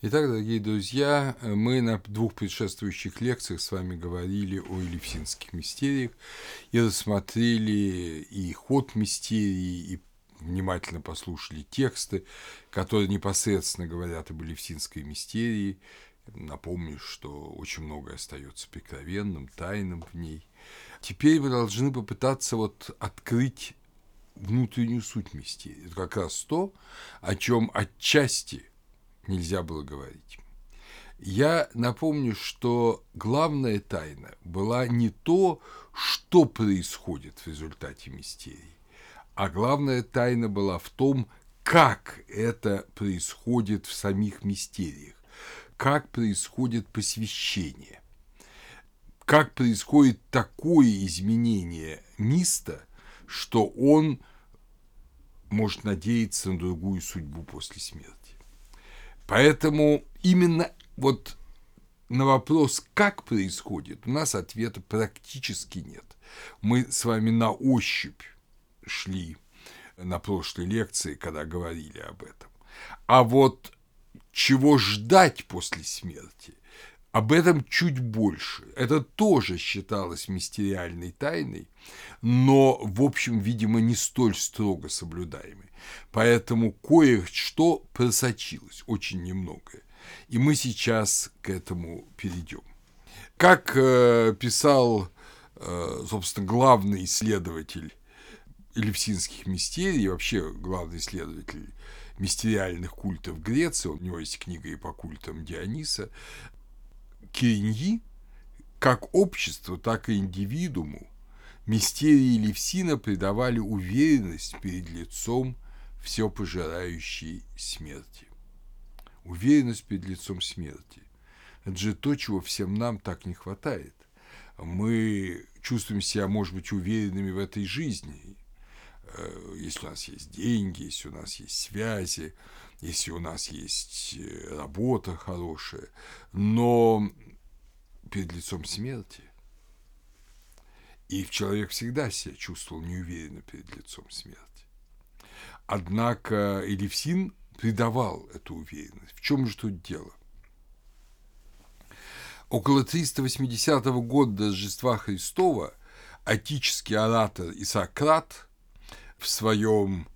Итак, дорогие друзья, мы на двух предшествующих лекциях с вами говорили о елевсинских мистериях и рассмотрели и ход мистерии, и внимательно послушали тексты, которые непосредственно говорят об елевсинской мистерии. Напомню, что очень многое остается прикровенным, тайным в ней. Теперь мы должны попытаться вот открыть внутреннюю суть мистерии. Это как раз то, о чем отчасти нельзя было говорить. Я напомню, что главная тайна была не то, что происходит в результате мистерии, а главная тайна была в том, как это происходит в самих мистериях, как происходит посвящение, как происходит такое изменение миста, что он может надеяться на другую судьбу после смерти. Поэтому именно вот на вопрос, как происходит, у нас ответа практически нет. Мы с вами на ощупь шли на прошлой лекции, когда говорили об этом. А вот чего ждать после смерти, об этом чуть больше. Это тоже считалось мистериальной тайной, но, в общем, видимо, не столь строго соблюдаемой. Поэтому кое-что просочилось, очень немногое. И мы сейчас к этому перейдем. Как э, писал, э, собственно, главный исследователь элевсинских мистерий, вообще главный исследователь мистериальных культов Греции, у него есть книга и по культам Диониса, Кириньи, как обществу, так и индивидууму, мистерии Левсина придавали уверенность перед лицом все пожирающей смерти. Уверенность перед лицом смерти. Это же то, чего всем нам так не хватает. Мы чувствуем себя, может быть, уверенными в этой жизни, если у нас есть деньги, если у нас есть связи, если у нас есть э, работа хорошая, но перед лицом смерти и человек всегда себя чувствовал неуверенно перед лицом смерти. Однако Элевсин придавал эту уверенность. В чем же тут дело? Около 380 года Рождества Христова отический оратор Исократ в своем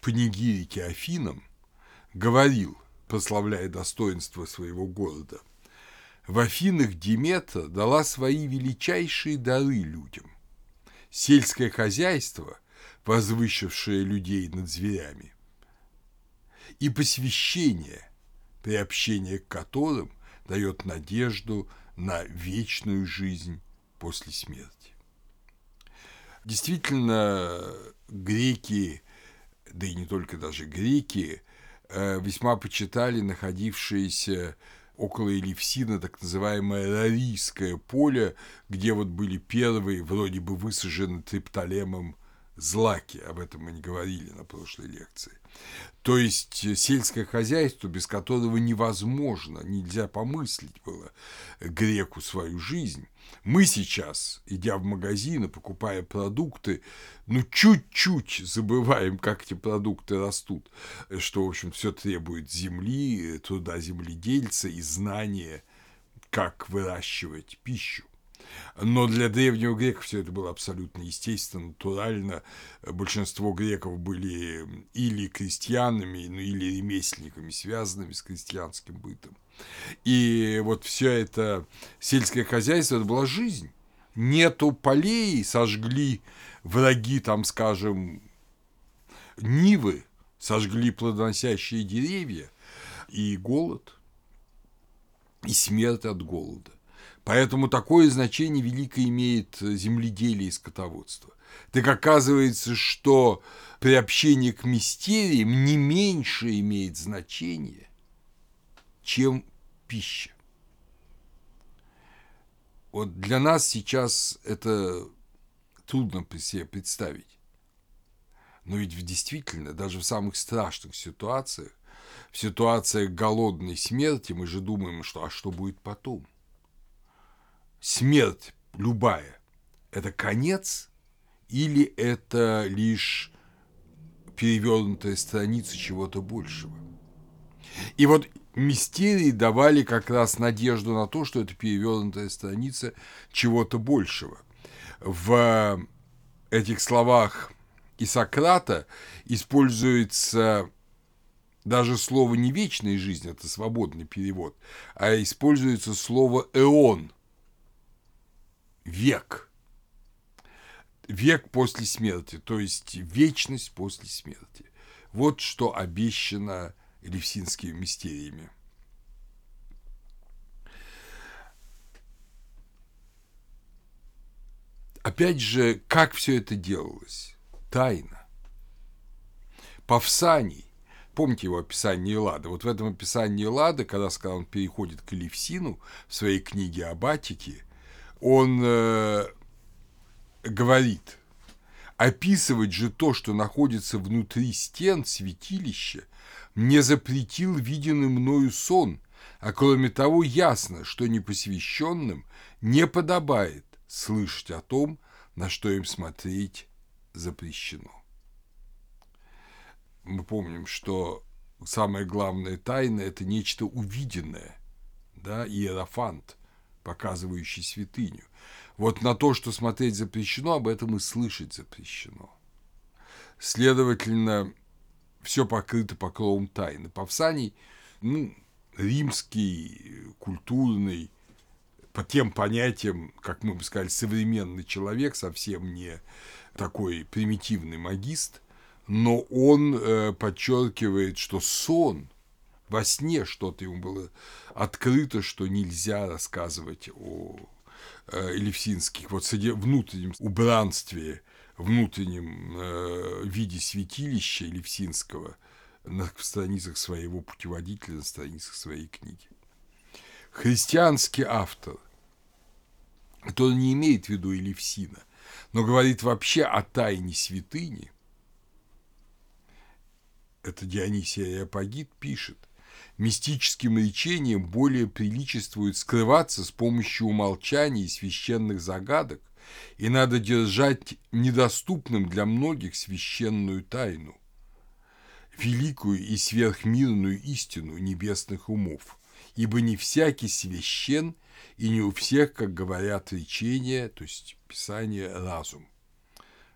панигирике Афинам говорил, прославляя достоинство своего города, в Афинах Диметра дала свои величайшие дары людям. Сельское хозяйство возвысившее людей над зверями, и посвящение, приобщение к которым дает надежду на вечную жизнь после смерти. Действительно, греки, да и не только даже греки, э, весьма почитали находившиеся около Элевсина так называемое Рарийское поле, где вот были первые вроде бы высажены Триптолемом злаки, об этом мы не говорили на прошлой лекции. То есть э, сельское хозяйство, без которого невозможно, нельзя помыслить было греку свою жизнь. Мы сейчас, идя в магазин и покупая продукты, ну чуть-чуть забываем, как эти продукты растут, что, в общем, все требует земли, труда земледельца и знания, как выращивать пищу. Но для древнего грека все это было абсолютно естественно, натурально. Большинство греков были или крестьянами, ну, или ремесленниками, связанными с крестьянским бытом. И вот все это сельское хозяйство, это была жизнь. Нету полей, сожгли враги, там, скажем, нивы, сожгли плодоносящие деревья, и голод, и смерть от голода. Поэтому такое значение великое имеет земледелие и скотоводство. Так оказывается, что приобщение к мистериям не меньше имеет значение, чем пища. Вот для нас сейчас это трудно себе представить. Но ведь действительно, даже в самых страшных ситуациях, в ситуациях голодной смерти мы же думаем, что а что будет потом? смерть любая – это конец или это лишь перевернутая страница чего-то большего? И вот мистерии давали как раз надежду на то, что это перевернутая страница чего-то большего. В этих словах и Сократа используется даже слово не вечная жизнь, это свободный перевод, а используется слово эон, век, век после смерти, то есть вечность после смерти. Вот что обещано элевсинскими мистериями. Опять же, как все это делалось? Тайна. Павсаний, помните его описание Эллады? Вот в этом описании Эллады, когда, когда он переходит к Элевсину в своей книге об Атике, он э, говорит, описывать же то, что находится внутри стен святилища, мне запретил виденный мною сон, а кроме того ясно, что непосвященным не подобает слышать о том, на что им смотреть запрещено. Мы помним, что самая главная тайна – это нечто увиденное, да, иерофант, показывающий святыню. Вот на то, что смотреть запрещено, об этом и слышать запрещено. Следовательно, все покрыто покровом тайны. Павсаний, ну, римский, культурный, по тем понятиям, как мы бы сказали, современный человек, совсем не такой примитивный магист, но он э, подчеркивает, что сон, во сне что-то ему было открыто, что нельзя рассказывать о э, элевсинских, вот внутреннем убранстве внутреннем э, виде святилища Левсинского на страницах своего путеводителя, на страницах своей книги. Христианский автор, который не имеет в виду Елевсина, но говорит вообще о тайне святыни, это Дионисий Ариапагит пишет, мистическим речением более приличествует скрываться с помощью умолчаний и священных загадок, и надо держать недоступным для многих священную тайну, великую и сверхмирную истину небесных умов, ибо не всякий священ, и не у всех, как говорят речения, то есть Писание, разум.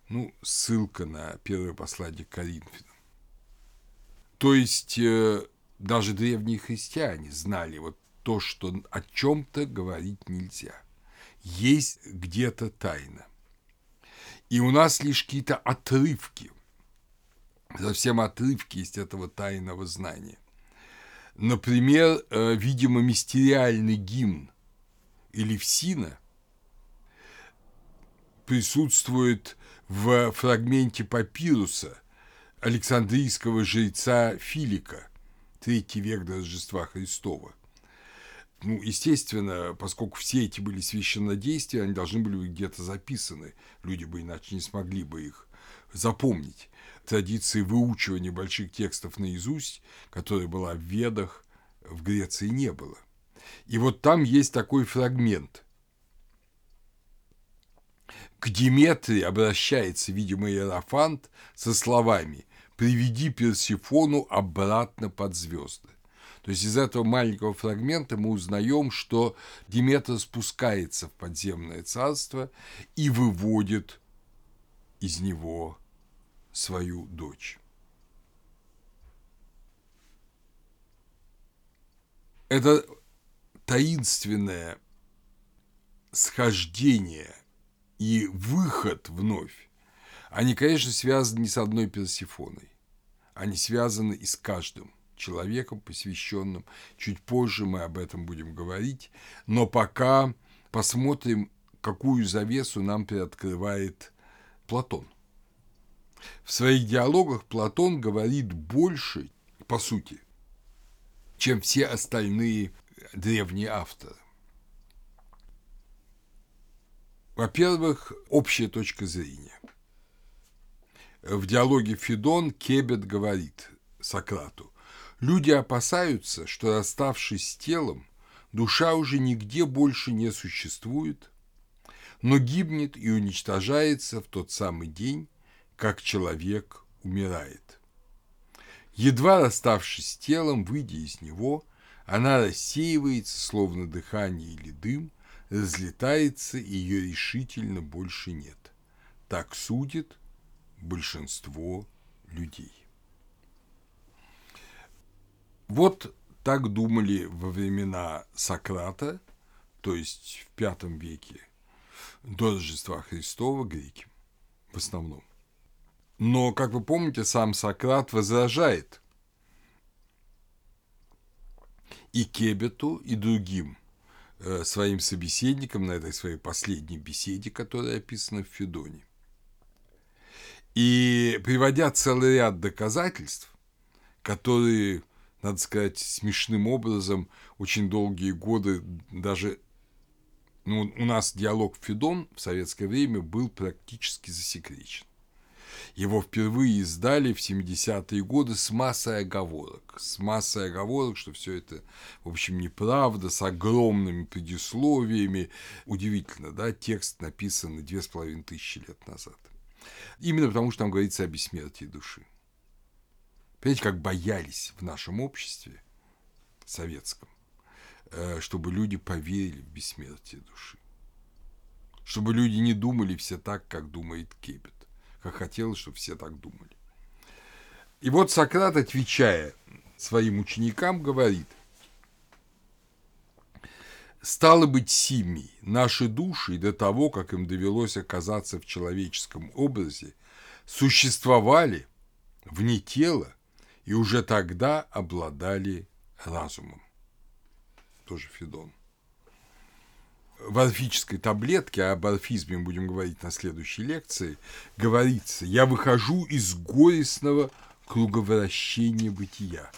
Ну, ссылка на первое послание к Коринфянам. То есть э, даже древние христиане знали вот то, что о чем-то говорить нельзя – есть где-то тайна. И у нас лишь какие-то отрывки, совсем отрывки из этого тайного знания. Например, э, видимо, мистериальный гимн Элевсина присутствует в фрагменте папируса Александрийского жреца Филика, третий век до Рождества Христова ну, естественно, поскольку все эти были священнодействия, они должны были быть где-то записаны. Люди бы иначе не смогли бы их запомнить. Традиции выучивания больших текстов наизусть, которая была в Ведах, в Греции не было. И вот там есть такой фрагмент. К Диметрии обращается, видимо, Иерофант со словами «Приведи Персифону обратно под звезды». То есть из этого маленького фрагмента мы узнаем, что Диметр спускается в подземное царство и выводит из него свою дочь. Это таинственное схождение и выход вновь, они, конечно, связаны не с одной Персифоной, они связаны и с каждым человеком, посвященным. Чуть позже мы об этом будем говорить. Но пока посмотрим, какую завесу нам приоткрывает Платон. В своих диалогах Платон говорит больше, по сути, чем все остальные древние авторы. Во-первых, общая точка зрения. В диалоге Федон Кебет говорит Сократу, Люди опасаются, что, расставшись с телом, душа уже нигде больше не существует, но гибнет и уничтожается в тот самый день, как человек умирает. Едва расставшись с телом, выйдя из него, Она рассеивается, словно дыхание или дым, разлетается, и ее решительно больше нет. Так судит большинство людей. Вот так думали во времена Сократа, то есть в V веке до Рождества Христова греки в основном. Но, как вы помните, сам Сократ возражает и Кебету, и другим э, своим собеседникам на этой своей последней беседе, которая описана в Федоне. И приводя целый ряд доказательств, которые, надо сказать, смешным образом очень долгие годы даже ну, у нас диалог Федон в советское время был практически засекречен. Его впервые издали в 70-е годы с массой оговорок. С массой оговорок, что все это, в общем, неправда, с огромными предисловиями. Удивительно, да, текст написан две с половиной тысячи лет назад. Именно потому, что там говорится о бессмертии души. Понимаете, как боялись в нашем обществе советском, э, чтобы люди поверили в бессмертие души. Чтобы люди не думали все так, как думает Кепет как хотелось, чтобы все так думали. И вот Сократ, отвечая своим ученикам, говорит, «Стало быть, сими, наши души до того, как им довелось оказаться в человеческом образе, существовали вне тела и уже тогда обладали разумом». Тоже Федон в орфической таблетке, а об орфизме будем говорить на следующей лекции, говорится, я выхожу из горестного круговращения бытия.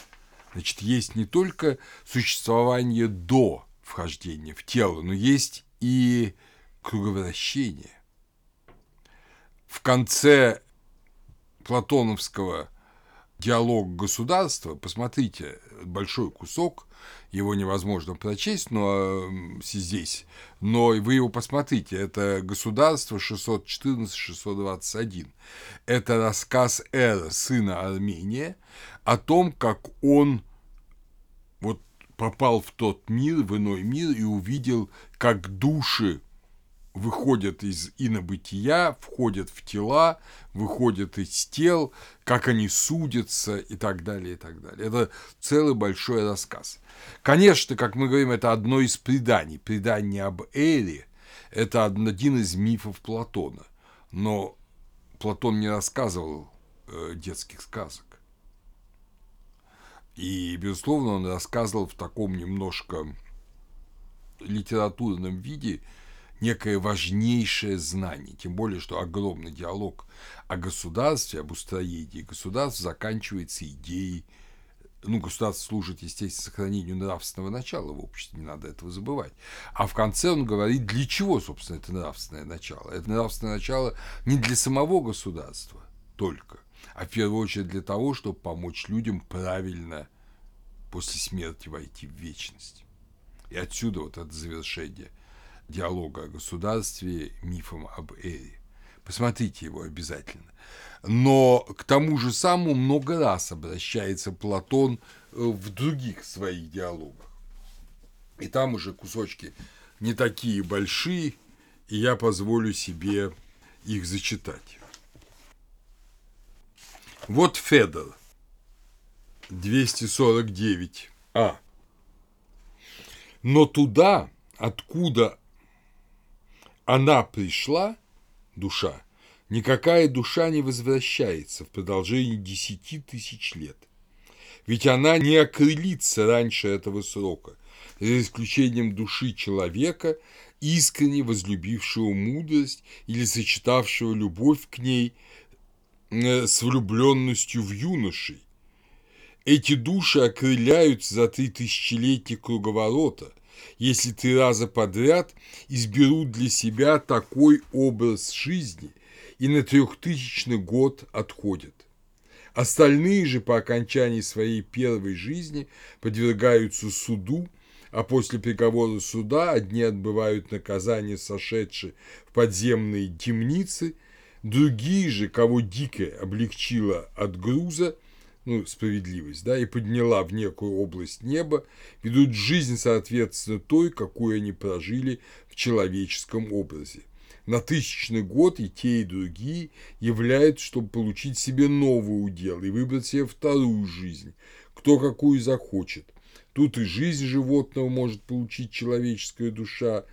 Значит, есть не только существование до вхождения в тело, но есть и круговращение. В конце платоновского диалог государства, посмотрите, большой кусок, его невозможно прочесть, но здесь, но вы его посмотрите, это государство 614-621. Это рассказ Эра, сына Армения, о том, как он попал в тот мир, в иной мир и увидел, как души выходят из инобытия, входят в тела, выходят из тел, как они судятся и так далее, и так далее. Это целый большой рассказ. Конечно, как мы говорим, это одно из преданий. Предание об Эре – это один из мифов Платона. Но Платон не рассказывал э, детских сказок. И, безусловно, он рассказывал в таком немножко литературном виде – некое важнейшее знание, тем более, что огромный диалог о государстве, об устроении государств заканчивается идеей ну, государство служит, естественно, сохранению нравственного начала в обществе, не надо этого забывать. А в конце он говорит, для чего, собственно, это нравственное начало. Это нравственное начало не для самого государства только, а в первую очередь для того, чтобы помочь людям правильно после смерти войти в вечность. И отсюда вот это завершение диалога о государстве мифом об Эре. Посмотрите его обязательно. Но к тому же самому много раз обращается Платон э, в других своих диалогах. И там уже кусочки не такие большие, и я позволю себе их зачитать. Вот Федор, 249. А. Но туда, откуда она пришла, душа, никакая душа не возвращается в продолжении десяти тысяч лет. Ведь она не окрылится раньше этого срока, за исключением души человека, искренне возлюбившего мудрость или сочетавшего любовь к ней с влюбленностью в юношей. Эти души окрыляются за три тысячелетия круговорота, если три раза подряд изберут для себя такой образ жизни и на трехтысячный год отходят. Остальные же по окончании своей первой жизни подвергаются суду, а после приговора суда одни отбывают наказание, сошедшие в подземные темницы, другие же, кого дикое облегчило от груза, ну, справедливость, да, и подняла в некую область неба, ведут жизнь, соответственно, той, какую они прожили в человеческом образе. На тысячный год и те, и другие являются, чтобы получить себе новый удел и выбрать себе вторую жизнь, кто какую захочет. Тут и жизнь животного может получить человеческая душа,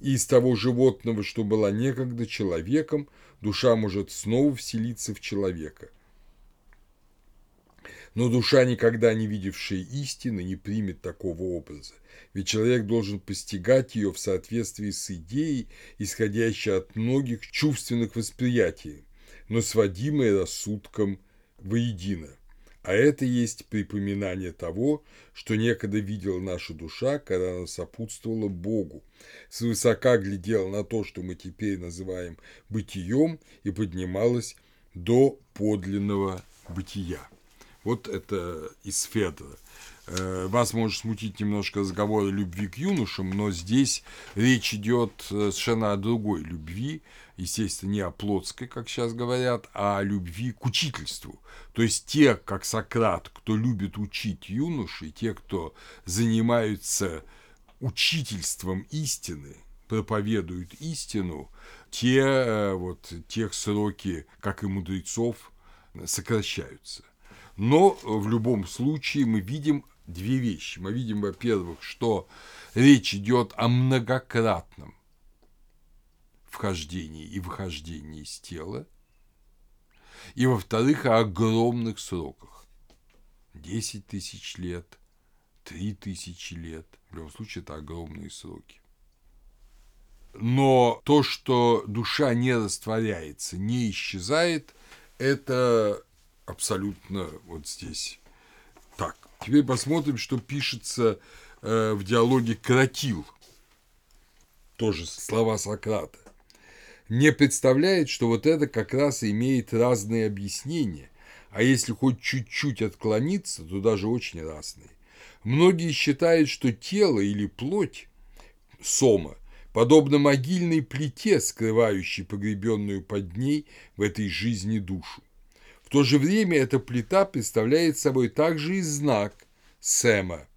и из того животного, что была некогда человеком, душа может снова вселиться в человека. Но душа, никогда не видевшая истины, не примет такого образа, ведь человек должен постигать ее в соответствии с идеей, исходящей от многих чувственных восприятий, но сводимой рассудком воедино. А это есть припоминание того, что некогда видела наша душа, когда она сопутствовала Богу, свысока глядела на то, что мы теперь называем бытием, и поднималась до подлинного бытия. Вот это из Федора. Э, вас может смутить немножко разговор о любви к юношам, но здесь речь идет э, совершенно о другой любви, естественно, не о плотской, как сейчас говорят, а о любви к учительству. То есть те, как Сократ, кто любит учить юношей, те, кто занимаются учительством истины, проповедуют истину, те э, вот тех сроки, как и мудрецов, сокращаются. Но в любом случае мы видим две вещи. Мы видим, во-первых, что речь идет о многократном вхождении и выхождении из тела, и, во-вторых, о огромных сроках. 10 тысяч лет, 3 тысячи лет. В любом случае, это огромные сроки. Но то, что душа не растворяется, не исчезает, это абсолютно вот здесь. Теперь посмотрим, что пишется э, в диалоге «Кратил». Тоже слова Сократа. Не представляет, что вот это как раз имеет разные объяснения, а если хоть чуть-чуть отклониться, то даже очень разные. Многие считают, что тело или плоть сома подобно могильной плите, скрывающей погребенную под ней в этой жизни душу то же время эта плита представляет собой также и знак Сэма,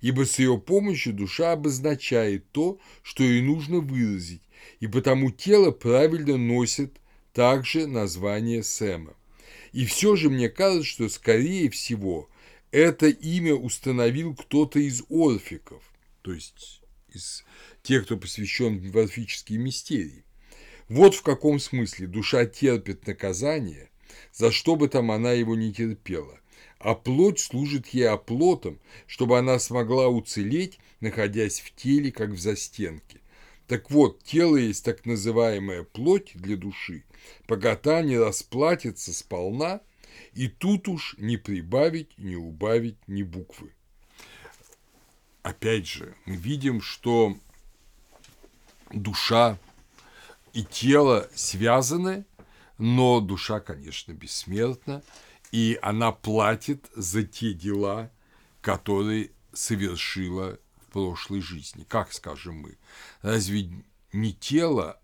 ибо с ее помощью душа обозначает то, что ей нужно выразить, и потому тело правильно носит также название Сэма. И все же мне кажется, что скорее всего это имя установил кто-то из орфиков, то есть из тех, кто посвящен в орфические мистерии. Вот в каком смысле душа терпит наказание, за что бы там она его не терпела, а плоть служит ей оплотом, чтобы она смогла уцелеть, находясь в теле, как в застенке. Так вот, тело есть так называемая плоть для души, пока не расплатится сполна, и тут уж не прибавить, не убавить ни буквы. Опять же, мы видим, что душа и тело связаны, но душа, конечно, бессмертна, и она платит за те дела, которые совершила в прошлой жизни. Как скажем мы? Разве не тело,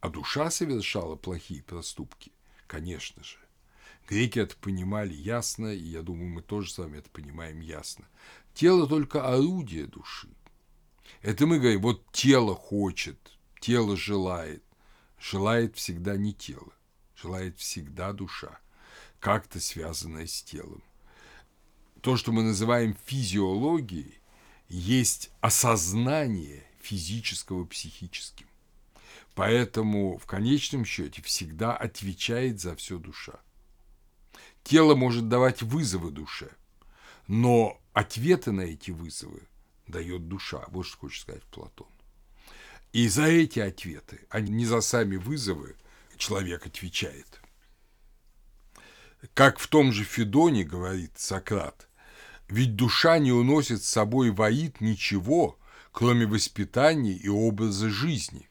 а душа совершала плохие проступки? Конечно же. Греки это понимали ясно, и я думаю, мы тоже с вами это понимаем ясно. Тело только орудие души. Это мы говорим, вот тело хочет, тело желает желает всегда не тело, желает всегда душа, как-то связанная с телом. То, что мы называем физиологией, есть осознание физического психическим. Поэтому в конечном счете всегда отвечает за все душа. Тело может давать вызовы душе, но ответы на эти вызовы дает душа. Вот что хочет сказать Платон. И за эти ответы, а не за сами вызовы, человек отвечает. Как в том же Федоне говорит Сократ, ведь душа не уносит с собой воит ничего, кроме воспитания и образа жизни.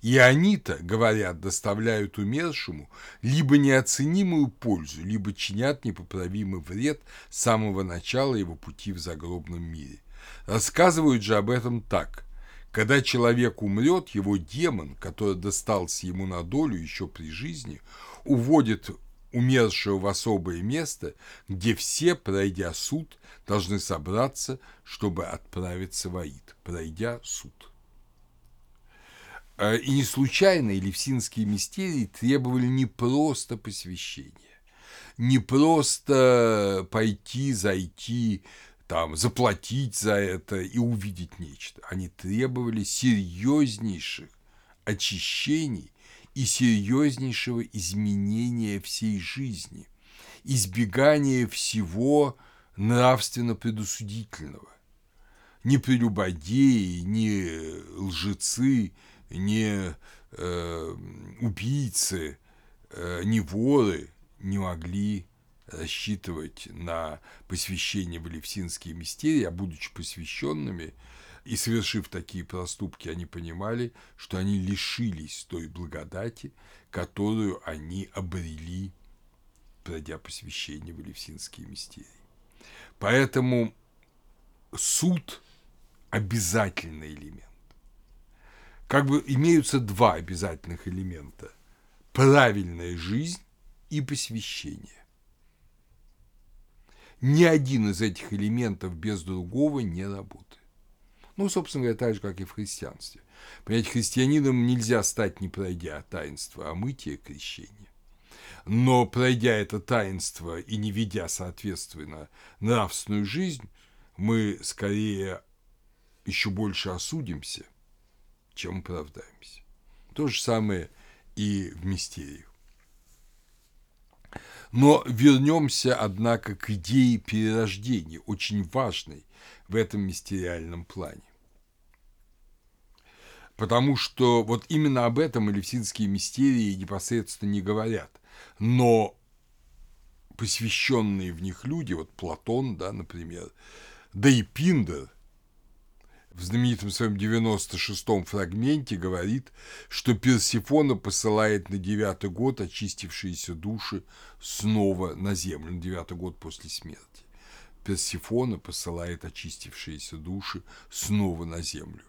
И они-то, говорят, доставляют умершему либо неоценимую пользу, либо чинят непоправимый вред с самого начала его пути в загробном мире. Рассказывают же об этом так. Когда человек умрет, его демон, который достался ему на долю еще при жизни, уводит умершего в особое место, где все, пройдя суд, должны собраться, чтобы отправиться в Аид, пройдя суд. Э, и не случайно Елевсинские мистерии требовали не просто посвящения, не просто пойти, зайти, там, заплатить за это и увидеть нечто. Они требовали серьезнейших очищений и серьезнейшего изменения всей жизни, избегания всего нравственно предусудительного. Ни прелюбодеи, ни лжецы, ни э, убийцы, э, ни воры не могли рассчитывать на посвящение в Алевсинские мистерии, а будучи посвященными – и совершив такие проступки, они понимали, что они лишились той благодати, которую они обрели, пройдя посвящение в Елевсинские мистерии. Поэтому суд – обязательный элемент. Как бы имеются два обязательных элемента – правильная жизнь и посвящение. Ни один из этих элементов без другого не работает. Ну, собственно говоря, так же, как и в христианстве. Понять, христианином нельзя стать, не пройдя таинство омытия крещения. Но пройдя это таинство и не ведя, соответственно, нравственную жизнь, мы скорее еще больше осудимся, чем оправдаемся. То же самое и в мистериях. Но вернемся, однако, к идее перерождения, очень важной в этом мистериальном плане. Потому что вот именно об этом элевсинские мистерии непосредственно не говорят. Но посвященные в них люди, вот Платон, да, например, да и Пиндер в знаменитом своем 96-м фрагменте говорит, что Персифона посылает на девятый год очистившиеся души снова на землю, на девятый год после смерти. Персифона посылает очистившиеся души снова на землю.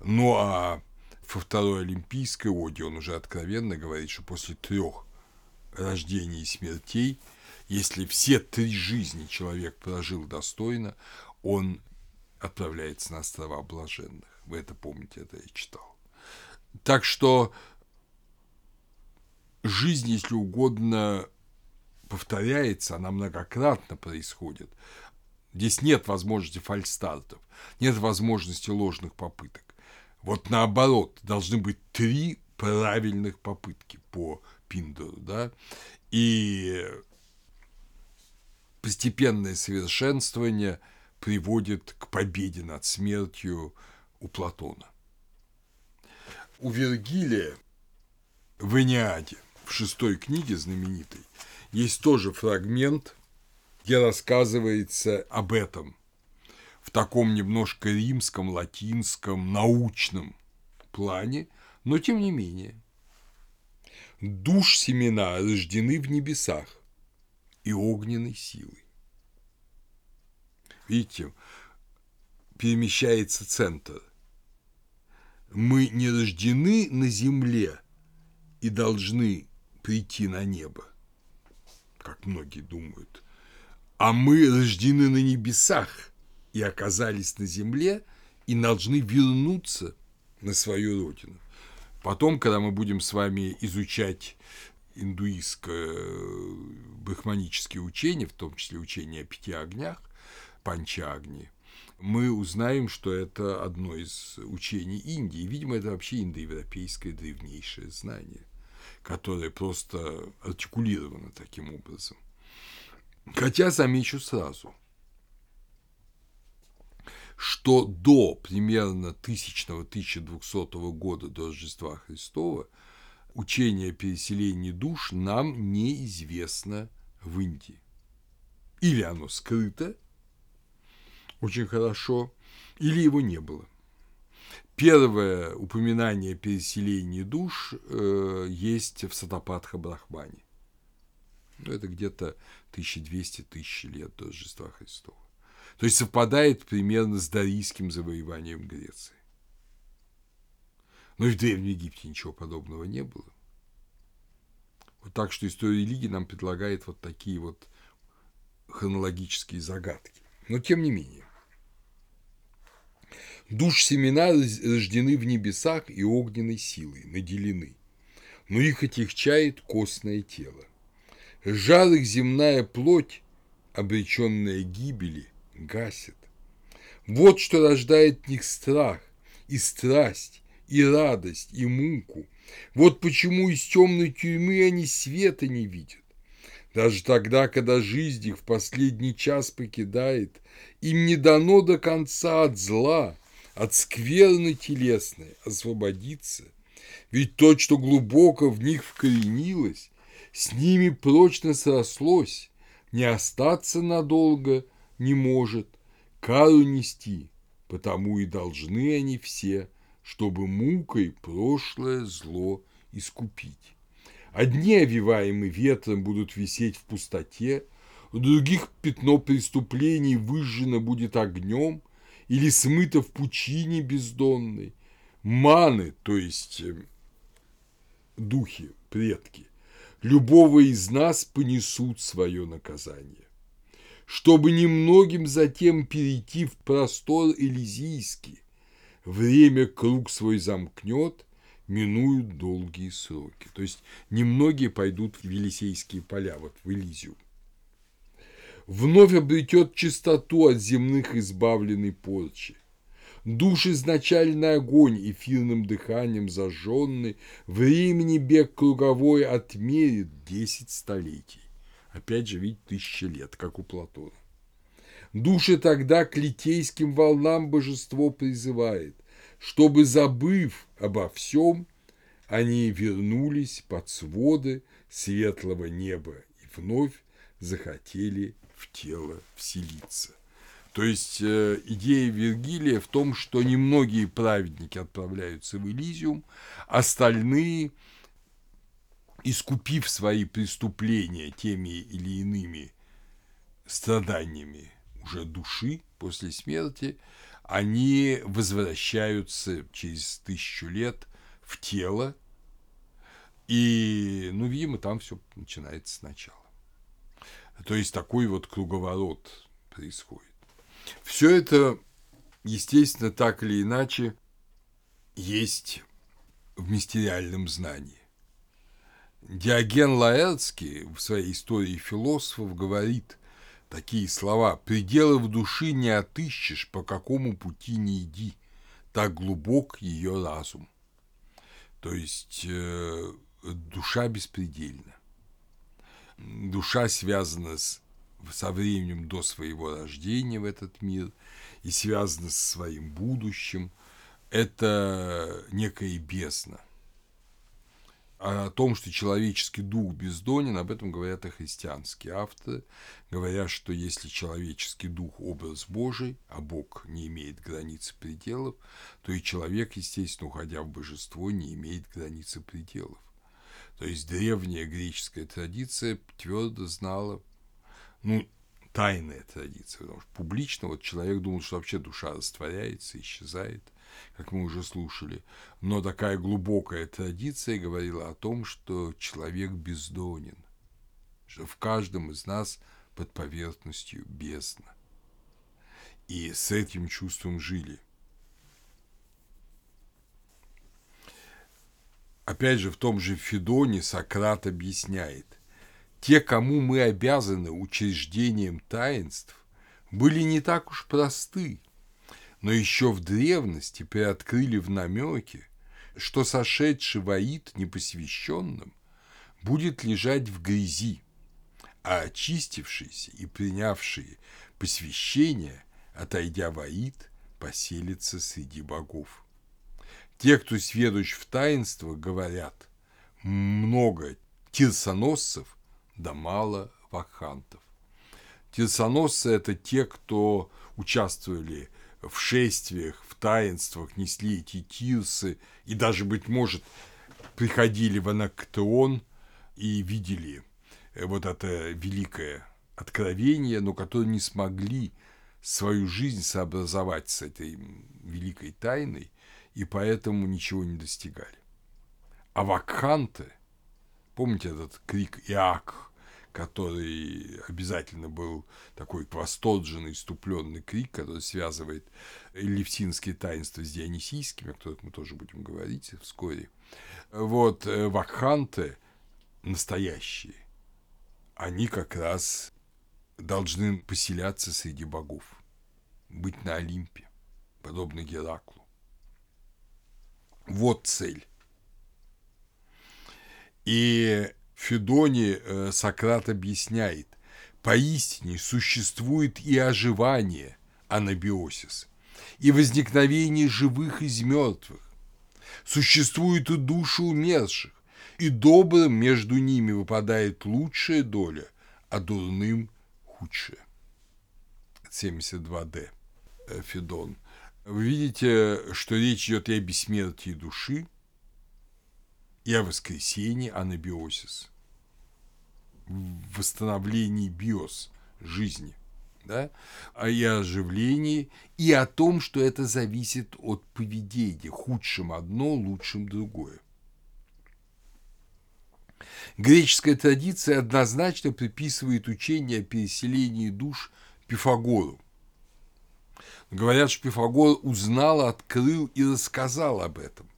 Ну а во второй Олимпийской оде он уже откровенно говорит, что после трех рождений и смертей, если все три жизни человек прожил достойно, он отправляется на острова блаженных. Вы это помните, это я читал. Так что жизнь, если угодно, повторяется, она многократно происходит. Здесь нет возможности фальстартов, нет возможности ложных попыток. Вот наоборот, должны быть три правильных попытки по Пиндеру, да, и постепенное совершенствование приводит к победе над смертью у Платона. У Вергилия в Эниаде, в шестой книге знаменитой, есть тоже фрагмент, где рассказывается об этом в таком немножко римском, латинском, научном плане, но тем не менее. Душ семена рождены в небесах и огненной силой. Видите, перемещается центр. Мы не рождены на земле и должны прийти на небо как многие думают, а мы рождены на небесах и оказались на земле и должны вернуться на свою родину. Потом, когда мы будем с вами изучать индуистское брахманические учения, в том числе учение о пяти огнях, панчагни, мы узнаем, что это одно из учений Индии. Видимо, это вообще индоевропейское древнейшее знание которое просто артикулировано таким образом. Хотя замечу сразу, что до примерно 1000-1200 года до Рождества Христова учение о переселении душ нам неизвестно в Индии. Или оно скрыто очень хорошо, или его не было. Первое упоминание переселения душ э, есть в Сатапатха Брахмане. Ну, это где-то 1200 лет до Рождества Христова. То есть совпадает примерно с дарийским завоеванием Греции. Но и в Древнем Египте ничего подобного не было. Вот так что история религии нам предлагает вот такие вот хронологические загадки. Но тем не менее. Душ семена рождены в небесах и огненной силой, наделены, но их отягчает костное тело. Жар их земная плоть, обреченная гибели, гасит. Вот что рождает в них страх и страсть, и радость, и муку. Вот почему из темной тюрьмы они света не видят. Даже тогда, когда жизнь их в последний час покидает, им не дано до конца от зла, от скверны телесной освободиться. Ведь то, что глубоко в них вкоренилось, с ними прочно срослось, не остаться надолго не может, кару нести, потому и должны они все, чтобы мукой прошлое зло искупить. Одни, овиваемые ветром, будут висеть в пустоте, у других пятно преступлений выжжено будет огнем или смыто в пучине бездонной. Маны, то есть э, духи, предки, любого из нас понесут свое наказание. Чтобы немногим затем перейти в простор Элизийский, время круг свой замкнет – минуют долгие сроки. То есть немногие пойдут в Елисейские поля, вот в Элизиум. Вновь обретет чистоту от земных избавленной порчи. Душ изначальный огонь эфирным дыханием зажженный, времени бег круговой отмерит десять столетий. Опять же, ведь тысячи лет, как у Платона. Души тогда к литейским волнам божество призывает, чтобы, забыв обо всем, они вернулись под своды светлого неба и вновь захотели в тело вселиться. То есть э, идея Вергилия в том, что немногие праведники отправляются в Элизиум, остальные, искупив свои преступления теми или иными страданиями уже души после смерти, они возвращаются через тысячу лет в тело, и, ну, видимо, там все начинается сначала. То есть такой вот круговорот происходит. Все это, естественно, так или иначе есть в мистериальном знании. Диоген Лаэртский в своей истории философов говорит – такие слова «пределов души не отыщешь, по какому пути не иди, так глубок ее разум». То есть э, душа беспредельна. Душа связана с, со временем до своего рождения в этот мир и связана со своим будущим. Это некая бездна – о том, что человеческий дух бездонен, об этом говорят и христианские авторы, говорят, что если человеческий дух – образ Божий, а Бог не имеет границы пределов, то и человек, естественно, уходя в божество, не имеет границы пределов. То есть древняя греческая традиция твердо знала, ну, тайная традиция, потому что публично вот человек думал, что вообще душа растворяется, исчезает – как мы уже слушали, но такая глубокая традиция говорила о том, что человек бездонен, что в каждом из нас под поверхностью бездна. И с этим чувством жили. Опять же, в том же Федоне Сократ объясняет, те, кому мы обязаны учреждением таинств, были не так уж просты – но еще в древности приоткрыли в намеке, что сошедший воит непосвященным будет лежать в грязи, а очистившийся и принявший посвящение, отойдя воит, поселится среди богов. Те, кто сведущ в таинство, говорят, много тирсоносцев, да мало вакхантов. Тирсоносцы – это те, кто участвовали в шествиях, в таинствах несли эти тирсы, и даже, быть может, приходили в Анактеон и видели э, вот это великое откровение, но которые не смогли свою жизнь сообразовать с этой великой тайной, и поэтому ничего не достигали. А вакханты, Помните этот крик Иак, который обязательно был такой восторженный, иступленный крик, который связывает левтинские таинства с дионисийскими, о которых мы тоже будем говорить вскоре. Вот э, вакханты настоящие, они как раз должны поселяться среди богов, быть на Олимпе, подобно Гераклу. Вот цель. И Федоне э, Сократ объясняет, поистине существует и оживание, анабиосис, и возникновение живых из мертвых. Существует и души умерших, и добрым между ними выпадает лучшая доля, а дурным – худшая. 72D. Э, Федон. Вы видите, что речь идет и о бессмертии души, и о воскресении анабиосис, восстановлении биос жизни, да, а и о оживлении, и о том, что это зависит от поведения, худшим одно, лучшим другое. Греческая традиция однозначно приписывает учение о переселении душ Пифагору. Говорят, что Пифагор узнал, открыл и рассказал об этом.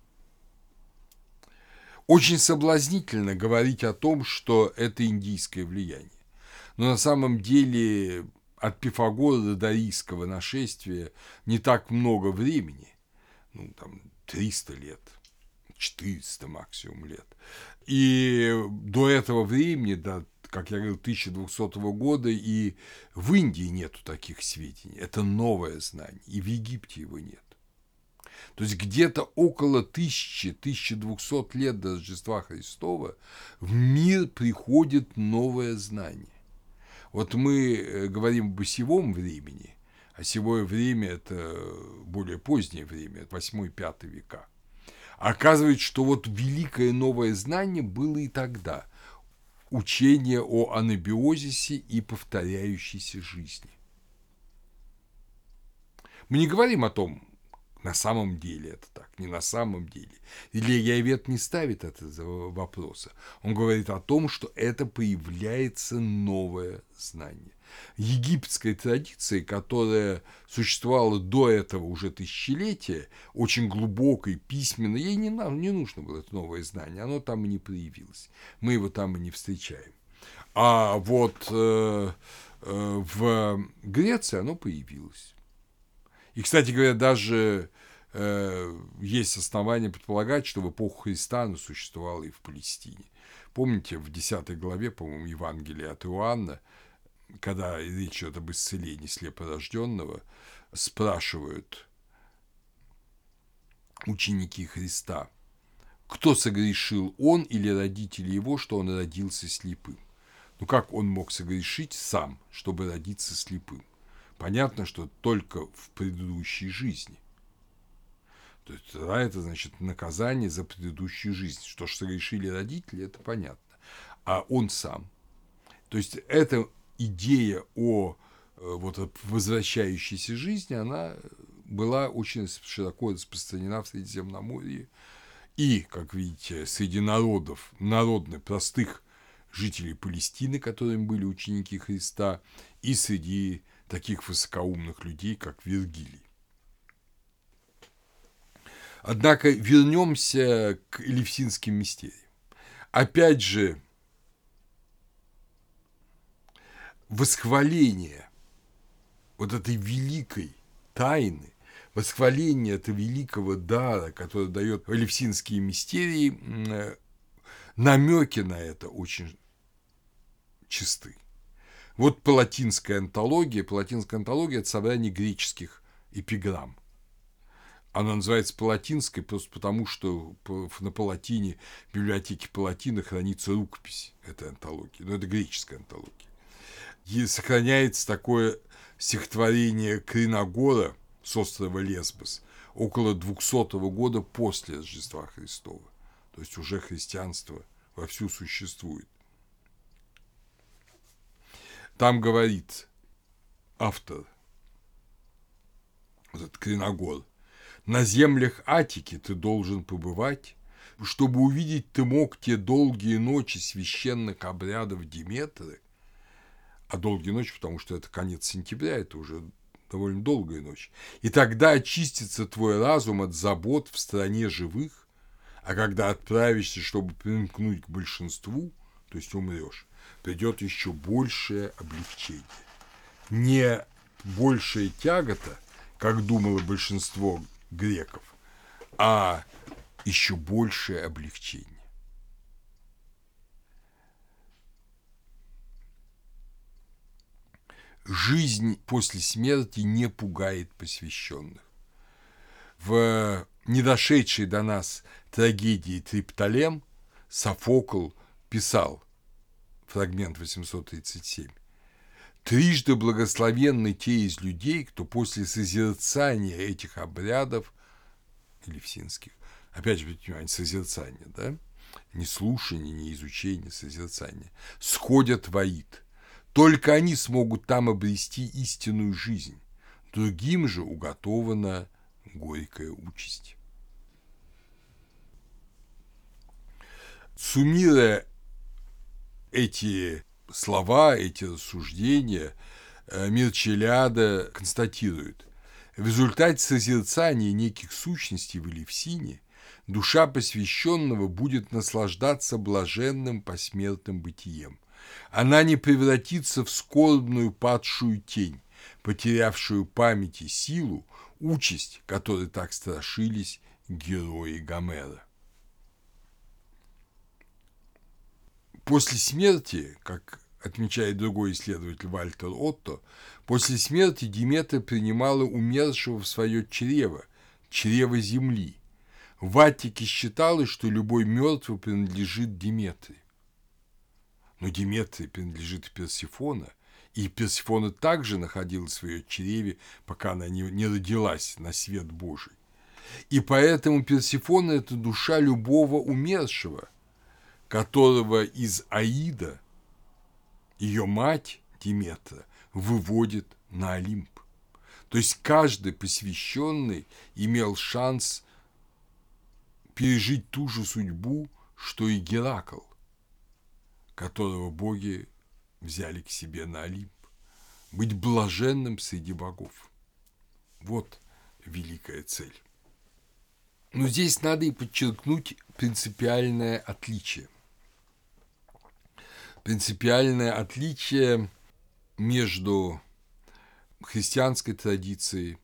Очень соблазнительно говорить о том, что это индийское влияние. Но на самом деле от Пифагора до рийского нашествия не так много времени, ну, там, 300 лет, 400 максимум лет. И до этого времени, до, как я говорил, 1200 года, и в Индии нету таких сведений. Это новое знание, и в Египте его нет. То есть где-то около 1000-1200 лет до Рождества Христова в мир приходит новое знание. Вот мы э, говорим об осевом времени, а осевое время – это более позднее время, это 8-5 века. Оказывается, что вот великое новое знание было и тогда – учение о анабиозисе и повторяющейся жизни. Мы не говорим о том, на самом деле это так, не на самом деле. Илья Явет не ставит этого вопроса. Он говорит о том, что это появляется новое знание. Египетская традиция, которая существовала до этого уже тысячелетия, очень глубокой, письменной, ей не, не нужно было это новое знание, оно там и не проявилось. Мы его там и не встречаем. А вот э, э, в Греции оно появилось. И, кстати говоря, даже э, есть основания предполагать, что в эпоху Христа оно существовало и в Палестине. Помните, в 10 главе, по-моему, Евангелия от Иоанна, когда речь идет об исцелении слепорожденного, спрашивают ученики Христа, кто согрешил, он или родители его, что он родился слепым? Ну как он мог согрешить сам, чтобы родиться слепым? Понятно, что только в предыдущей жизни. То есть да, это значит наказание за предыдущую жизнь. Что ж согрешили родители, это понятно. А он сам. То есть эта идея о э, вот возвращающейся жизни, она была очень широко распространена в Средиземноморье. И, как видите, среди народов, народных, простых жителей Палестины, которыми были ученики Христа, и среди таких высокоумных людей, как Вергилий. Однако вернемся к Элевсинским мистериям. Опять же, восхваление вот этой великой тайны, восхваление этого великого дара, который дает Элевсинские мистерии, намеки на это очень чисты. Вот палатинская антология. Палатинская антология – это собрание греческих эпиграмм. Она называется палатинской просто потому, что на Палатине, в библиотеке Палатина хранится рукопись этой антологии. Но это греческая антология. И сохраняется такое стихотворение Криногора с острова Лесбос около 200 года после Рождества Христова. То есть уже христианство вовсю существует. Там говорит автор, этот Криногор, на землях Атики ты должен побывать, Чтобы увидеть ты мог те долгие ночи священных обрядов Диметры, а долгие ночи, потому что это конец сентября, это уже довольно долгая ночь. И тогда очистится твой разум от забот в стране живых, а когда отправишься, чтобы примкнуть к большинству, то есть умрешь, придет еще большее облегчение. Не большая тягота, как думало большинство греков, а еще большее облегчение. Жизнь после смерти не пугает посвященных. В недошедшей до нас трагедии Триптолем Софокл писал, фрагмент 837, Трижды благословенны те из людей, кто после созерцания этих обрядов элевсинских, опять же, внимание, созерцание, да, не слушание, не изучение, созерцание, сходят в. Только они смогут там обрести истинную жизнь, другим же уготована горькая участь. Суммируя эти слова, эти рассуждения, э, мир Челяда констатирует, в результате созерцания неких сущностей в Элевсине душа посвященного будет наслаждаться блаженным посмертным бытием. Она не превратится в скорбную падшую тень, потерявшую память и силу, участь, которой так страшились герои Гомера. После смерти, как отмечает другой исследователь Вальтер Отто, после смерти Диметра принимала умершего в свое чрево, чрево земли. В Аттике считалось, что любой мертвый принадлежит Диметре. Но Диметре принадлежит Персифона, и Персифона также находилась в ее чреве, пока она не, не родилась на свет Божий. И поэтому Персифона – это душа любого умершего, которого из Аида ее мать Диметра выводит на Олимп. То есть каждый посвященный имел шанс пережить ту же судьбу, что и Геракл, которого боги взяли к себе на Олимп. Быть блаженным среди богов. Вот великая цель. Но здесь надо и подчеркнуть принципиальное отличие принципиальное отличие между христианской традицией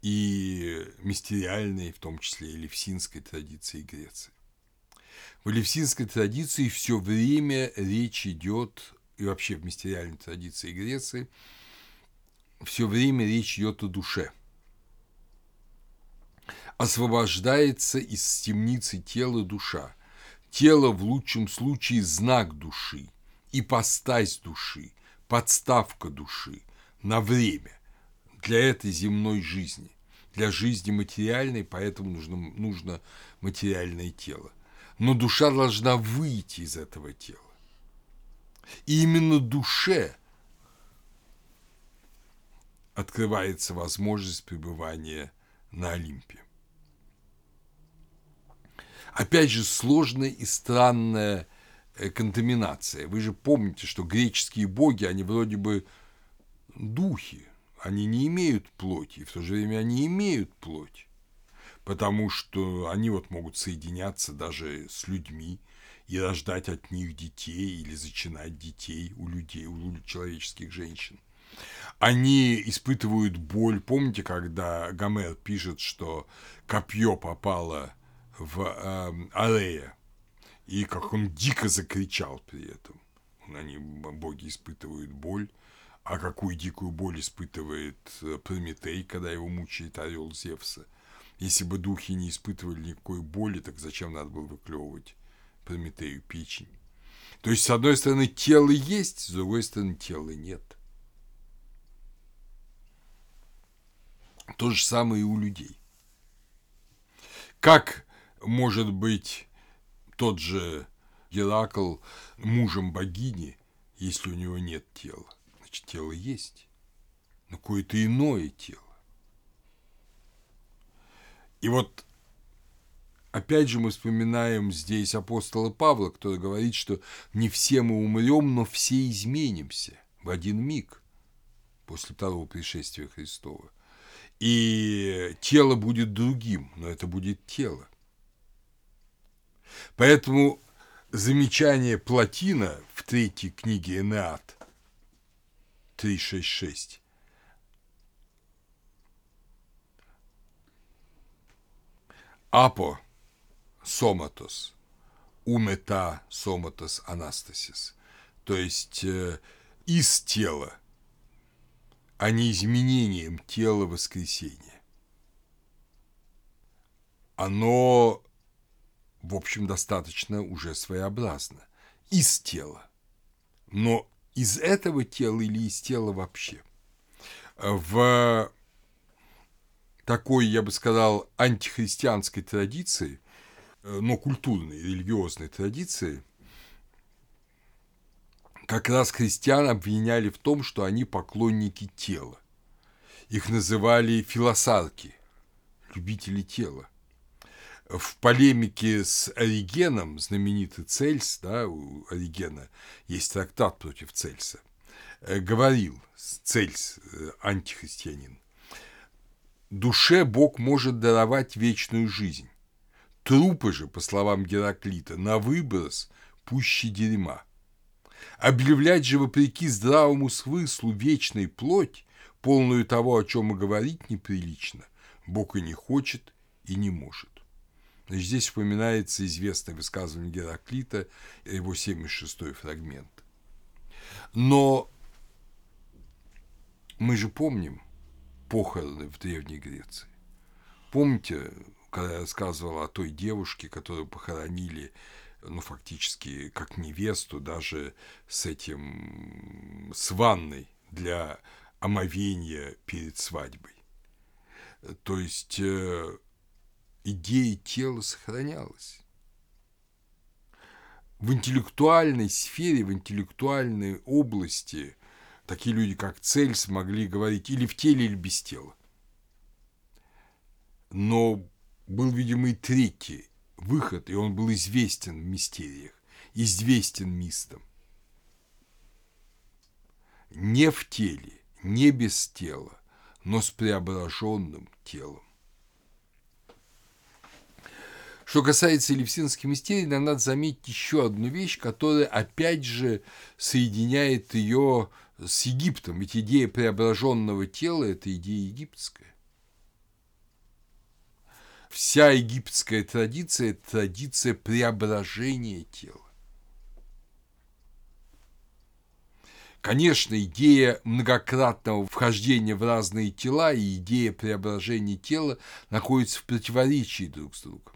и мистериальной, в том числе и традицией Греции. В левсинской традиции все время речь идет, и вообще в мистериальной традиции Греции, все время речь идет о душе. Освобождается из темницы тела душа. Тело в лучшем случае знак души, ипостась души, подставка души на время для этой земной жизни, для жизни материальной, поэтому нужно, нужно материальное тело. Но душа должна выйти из этого тела. И именно душе открывается возможность пребывания на Олимпе. Опять же, сложная и странная Э, контаминация. Вы же помните, что греческие боги, они вроде бы духи, они не имеют плоти, и в то же время они имеют плоть, потому что они вот могут соединяться даже с людьми и рождать от них детей или зачинать детей у людей, у человеческих женщин. Они испытывают боль. Помните, когда Гомер пишет, что копье попало в э, Арея, и как он дико закричал при этом. Они, боги, испытывают боль, а какую дикую боль испытывает э, Прометей, когда его мучает орел Зевса. Если бы духи не испытывали никакой боли, так зачем надо было выклевывать Прометею печень? То есть, с одной стороны, тело есть, с другой стороны, тела нет. То же самое и у людей. Как может быть тот же Геракл мужем богини, если у него нет тела. Значит, тело есть, но какое-то иное тело. И вот Опять же, мы вспоминаем здесь апостола Павла, который говорит, что не все мы умрем, но все изменимся в один миг после второго пришествия Христова. И тело будет другим, но это будет тело. Поэтому замечание Платина в третьей книге Энеат 366 Апо соматос, умета соматос анастасис, то есть э, из тела, а не изменением тела воскресения. Оно, в общем, достаточно уже своеобразно, из тела. Но из этого тела или из тела вообще. В такой, я бы сказал, антихристианской традиции Э, но культурной, религиозной традиции, как раз христиан обвиняли в том, что они поклонники тела. Их называли филосарки, любители тела. В полемике с Оригеном, знаменитый Цельс, да, у Оригена есть трактат против Цельса, э, говорил Цельс, э, антихристианин, душе Бог может даровать вечную жизнь, Трупы же, по словам Гераклита, на выброс пуще дерьма. Объявлять же, вопреки здравому смыслу, вечной плоть, полную того, о чем и говорить неприлично, Бог и не хочет, и не может. Значит, здесь вспоминается известное высказывание Гераклита, его 76-й фрагмент. Но мы же помним похороны в Древней Греции. Помните когда я рассказывал о той девушке, которую похоронили, ну, фактически, как невесту, даже с этим, с ванной для омовения перед свадьбой. То есть э, идея тела сохранялась. В интеллектуальной сфере, в интеллектуальной области такие люди, как Цельс, могли говорить или в теле, или без тела. Но был, видимо, и третий выход, и он был известен в мистериях, известен мистам. Не в теле, не без тела, но с преображенным телом. Что касается Елевсинской мистерии, нам надо заметить еще одну вещь, которая опять же соединяет ее с Египтом. Ведь идея преображенного тела – это идея египетская вся египетская традиция – это традиция преображения тела. Конечно, идея многократного вхождения в разные тела и идея преображения тела находятся в противоречии друг с другом.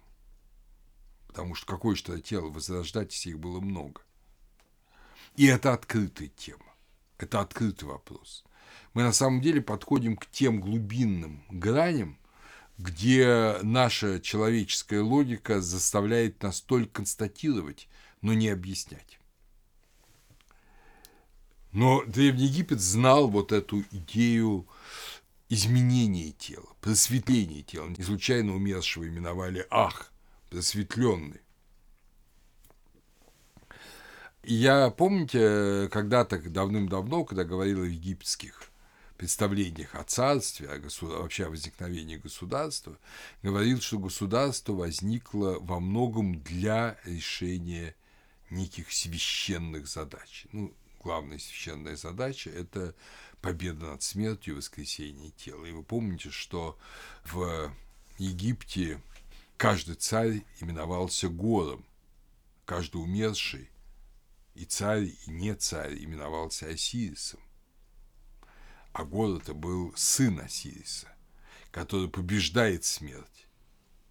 Потому что какое что тело возрождать, если их было много. И это открытая тема. Это открытый вопрос. Мы на самом деле подходим к тем глубинным граням, где наша человеческая логика заставляет нас только констатировать, но не объяснять. Но Древний Египет знал вот эту идею изменения тела, просветления тела. Не случайно умершего именовали Ах, просветленный. И я, помните, когда-то давным-давно, когда говорил о египетских представлениях о царстве, о государ... вообще о возникновении государства, говорил, что государство возникло во многом для решения неких священных задач. Ну, главная священная задача – это победа над смертью и воскресение тела. И вы помните, что в Египте каждый царь именовался гором, каждый умерший и царь, и не царь именовался Осирисом. А это был сын Осириса, который побеждает смерть.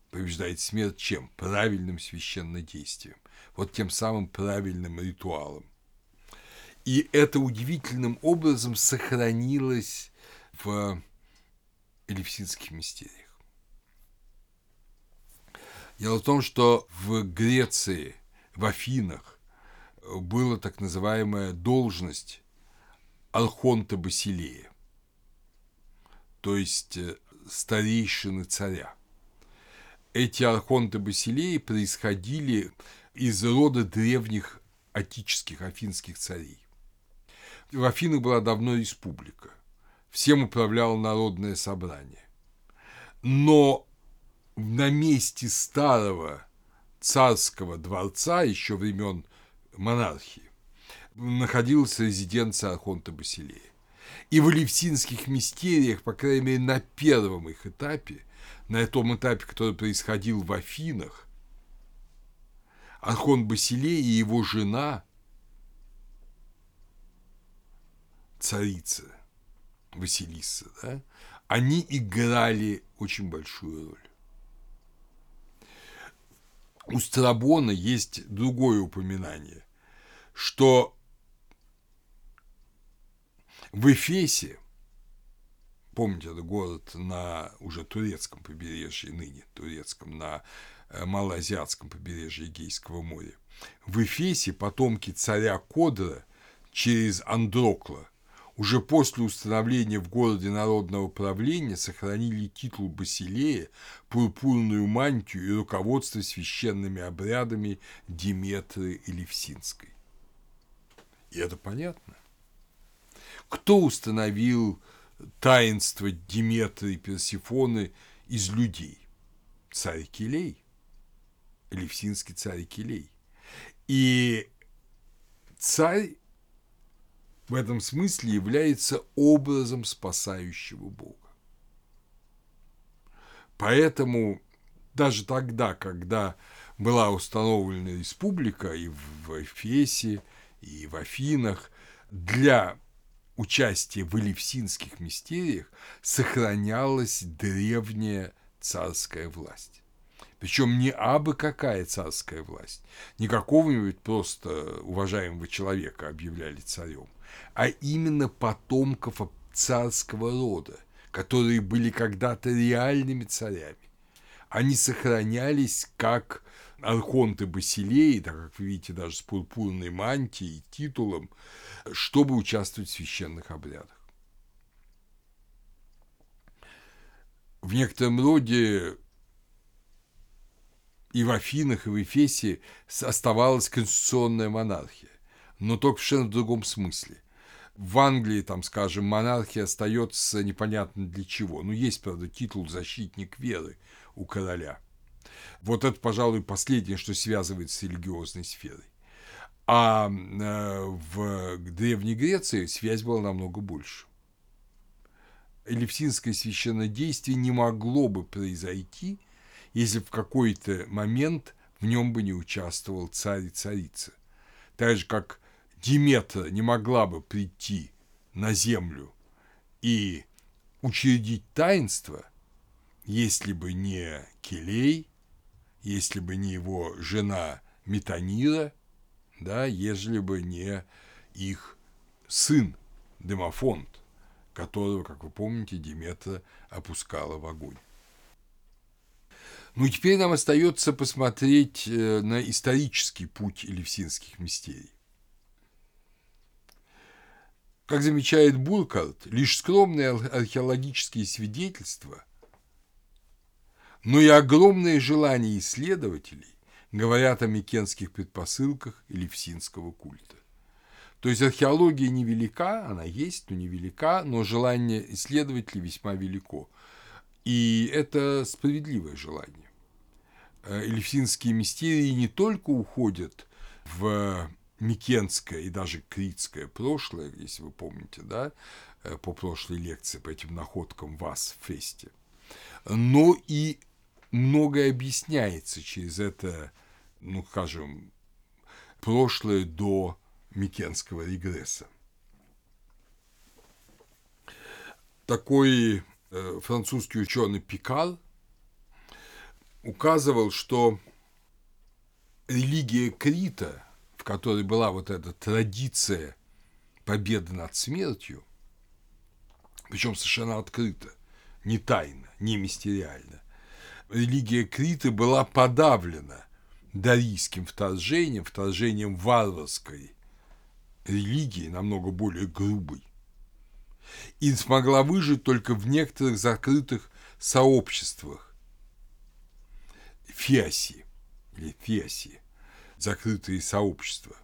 Побеждает смерть чем? Правильным священнодействием. Вот тем самым правильным ритуалом. И это удивительным образом сохранилось в элевсинских мистериях. Дело в том, что в Греции, в Афинах была так называемая должность Архонта Басилея то есть э, старейшины царя. эти архонты Басилеи происходили из рода древних отических афинских царей. В Афинах была давно республика. Всем управляло народное собрание. Но на месте старого царского дворца еще времен монархии находилась резиденция Архонта Басилея. И в Алевсинских мистериях, по крайней мере, на первом их этапе, на том этапе, который происходил в Афинах, Архон Басилей и его жена, царица Василиса, да, они играли очень большую роль. У Страбона есть другое упоминание, что в Эфесе, помните, это город на уже турецком побережье, ныне турецком, на э, малоазиатском побережье Эгейского моря, в Эфесе потомки царя Кодра через Андрокла уже после установления в городе народного правления сохранили титул Басилея, пурпурную мантию и руководство священными обрядами Диметры Элевсинской. И это понятно. Кто установил таинство Диметры и Персифоны из людей? Царь Килей, Элевсинский царь Килей. И царь в этом смысле является образом спасающего Бога. Поэтому даже тогда, когда была установлена республика и в Эфесе, и в Афинах, для участия в элевсинских мистериях сохранялась древняя царская власть. Причем не абы какая царская власть, не какого-нибудь просто уважаемого человека объявляли царем, а именно потомков царского рода, которые были когда-то реальными царями. Они сохранялись как архонты Басилеи, так как вы видите, даже с пурпурной мантией титулом, чтобы участвовать в священных обрядах. В некотором роде и в Афинах, и в Эфесе оставалась конституционная монархия, но только совершенно в другом смысле. В Англии, там, скажем, монархия остается непонятно для чего. Ну, есть, правда, титул «защитник веры» у короля. Вот это, пожалуй, последнее, что связывает с религиозной сферой. А э, в Древней Греции связь была намного больше. Элевсинское священнодействие не могло бы произойти, если в какой-то момент в нем бы не участвовал царь и царица. Так же, как Диметра не могла бы прийти на землю и учредить таинство, если бы не Келей, если бы не его жена Метанира, да, ежели бы не их сын Демофонт, которого, как вы помните, Диметра опускала в огонь. Ну, теперь нам остается посмотреть э, на исторический путь элевсинских мистерий. Как замечает Буркарт, лишь скромные археологические свидетельства, но и огромное желание исследователей говорят о микенских предпосылках элевсинского культа. То есть археология невелика, она есть, но невелика, но желание исследователей весьма велико. И это справедливое желание. Элевсинские мистерии не только уходят в Микенское и даже Критское прошлое, если вы помните, да, э, по прошлой лекции, по этим находкам вас в фесте, но и многое объясняется через это, ну, скажем, прошлое до Микенского регресса. Такой э, французский ученый Пикал указывал, что религия Крита – которой была вот эта традиция победы над смертью, причем совершенно открыто, не тайно, не мистериально, религия Крита была подавлена дарийским вторжением, вторжением варварской религии, намного более грубой, и смогла выжить только в некоторых закрытых сообществах фиаси или фиаси, закрытые сообщества.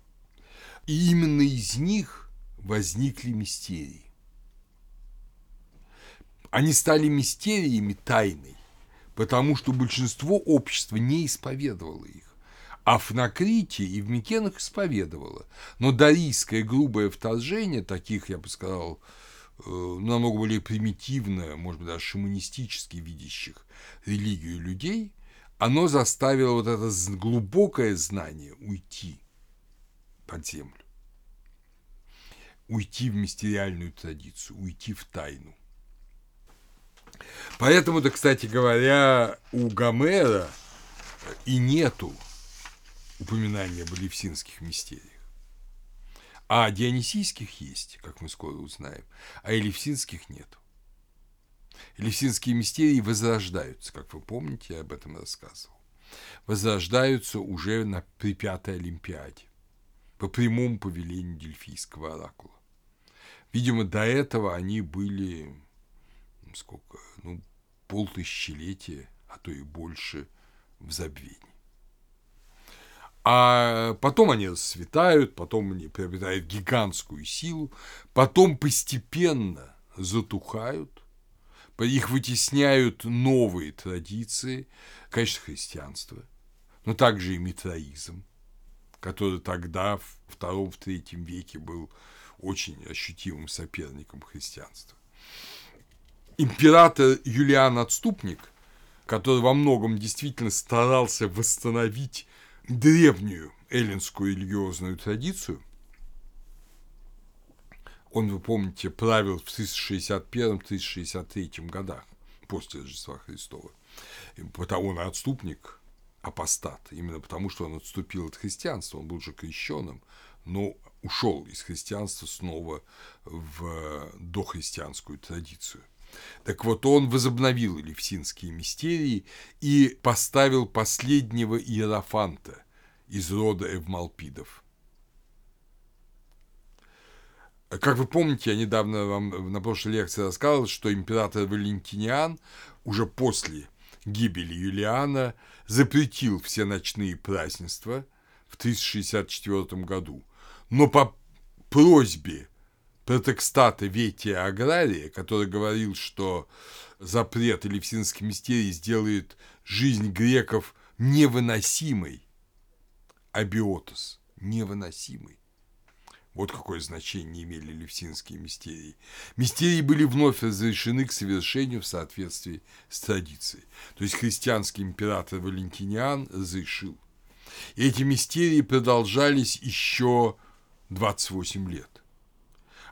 И именно из них возникли мистерии. Они стали мистериями тайной, потому что большинство общества не исповедовало их. А в Накрите и в Микенах исповедовало. Но дарийское грубое вторжение таких, я бы сказал, э, намного более примитивно, может быть, даже шаманистически видящих религию людей, оно заставило вот это глубокое знание уйти под землю уйти в мистериальную традицию, уйти в тайну. Поэтому-то, кстати говоря, у Гомера и нету упоминания об элевсинских мистериях. А дионисийских есть, как мы скоро узнаем, а элевсинских нет. Элевсинские мистерии возрождаются, как вы помните, я об этом рассказывал. Возрождаются уже на, при Пятой Олимпиаде по прямому повелению Дельфийского оракула. Видимо, до этого они были сколько, ну, полтысячелетия, а то и больше в забвении. А потом они расцветают, потом они приобретают гигантскую силу, потом постепенно затухают, их вытесняют новые традиции, конечно, христианство, но также и митроизм, который тогда, в втором-в третьем веке, был очень ощутимым соперником христианства. Император Юлиан Отступник, который во многом действительно старался восстановить древнюю эллинскую религиозную традицию, он, вы помните, правил в 361-363 годах после Рождества Христова. Потому он отступник, апостат, именно потому, что он отступил от христианства, он был же крещенным, но ушел из христианства снова в дохристианскую традицию. Так вот, он возобновил элевсинские мистерии и поставил последнего иерофанта из рода Эвмалпидов. Как вы помните, я недавно вам на прошлой лекции рассказывал, что император Валентиниан уже после гибели Юлиана запретил все ночные празднества в 364 году, но по просьбе протекстата Ветия Агрария, который говорил, что запрет Элевсинских мистерий сделает жизнь греков невыносимой, абиотос, невыносимой. Вот какое значение имели левсинские мистерии. Мистерии были вновь разрешены к совершению в соответствии с традицией. То есть христианский император Валентиниан разрешил. И эти мистерии продолжались еще 28 лет.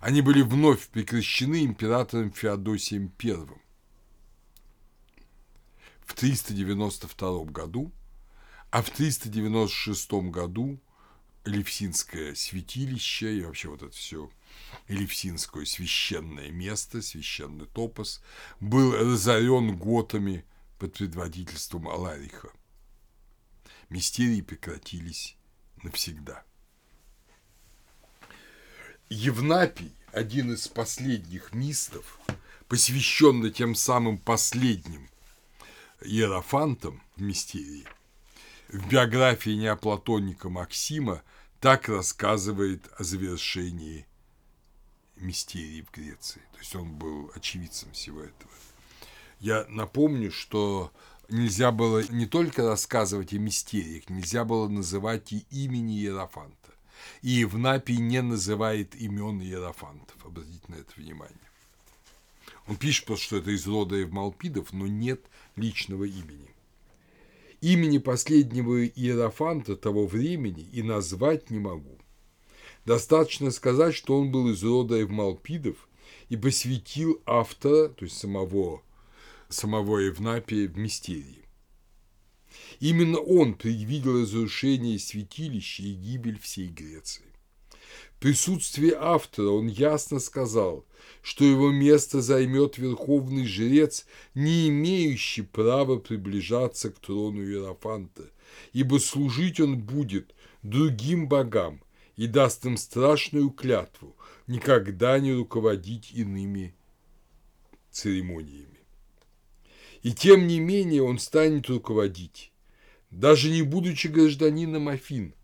Они были вновь прекращены императором Феодосием I в 392 году, а в 396 году Элевсинское святилище и вообще вот это все Элевсинское священное место, священный топос, был разорен готами под предводительством Алариха. Мистерии прекратились навсегда. Евнапий, один из последних мистов, посвященный тем самым последним иерофантам в мистерии – в биографии неоплатонника Максима так рассказывает о завершении мистерии в Греции. То есть он был очевидцем всего этого. Я напомню, что нельзя было не только рассказывать о мистериях, нельзя было называть и имени Иерофанта. И Евнапий не называет имен Иерофантов. Обратите на это внимание. Он пишет просто, что это из рода Евмалпидов, но нет личного имени. Имени последнего иерофанта того времени и назвать не могу. Достаточно сказать, что он был из рода Евмалпидов и посвятил автора, то есть самого, самого Евнапия, в мистерии. Именно он предвидел разрушение святилища и гибель всей Греции. В присутствии автора он ясно сказал, что его место займет верховный жрец, не имеющий права приближаться к трону Иерофанта, ибо служить он будет другим богам и даст им страшную клятву никогда не руководить иными церемониями. И тем не менее он станет руководить, даже не будучи гражданином Афин.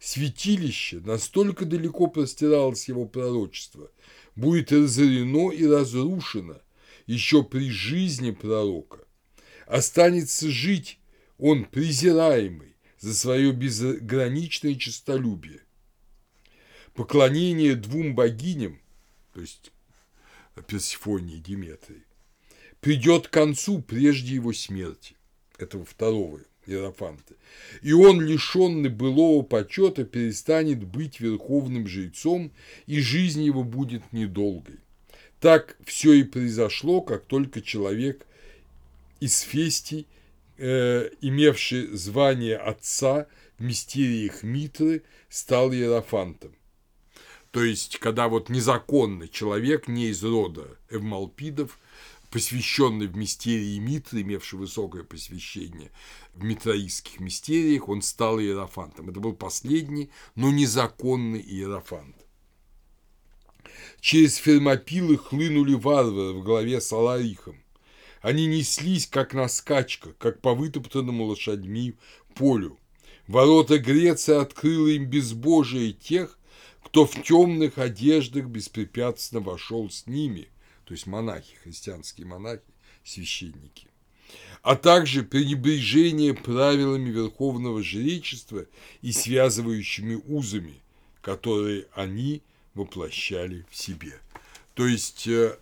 Святилище, настолько далеко простиралось его пророчество, будет разорено и разрушено еще при жизни пророка. Останется жить он презираемый за свое безграничное честолюбие. Поклонение двум богиням, то есть Персифонии и Диметрии, придет к концу прежде его смерти, этого второго Иерофанта, и он, лишенный былого почета, перестанет быть верховным жрецом, и жизнь его будет недолгой. Так все и произошло, как только человек из Фестий, э, имевший звание отца в мистериях Митры, стал Иерофантом. То есть, когда вот незаконный человек, не из рода Эвмалпидов, посвященный в мистерии Митры, имевший высокое посвящение в митраистских мистериях, он стал иерофантом. Это был последний, но незаконный иерофант. Через Фермопилы хлынули варвары в главе с Аларихом. Они неслись, как на скачках, как по вытоптанному лошадьми полю. Ворота Греции открыла им безбожие тех, кто в темных одеждах беспрепятственно вошел с ними, то есть монахи, христианские монахи, священники, а также пренебрежение правилами верховного жречества и связывающими узами, которые они воплощали в себе. То есть э,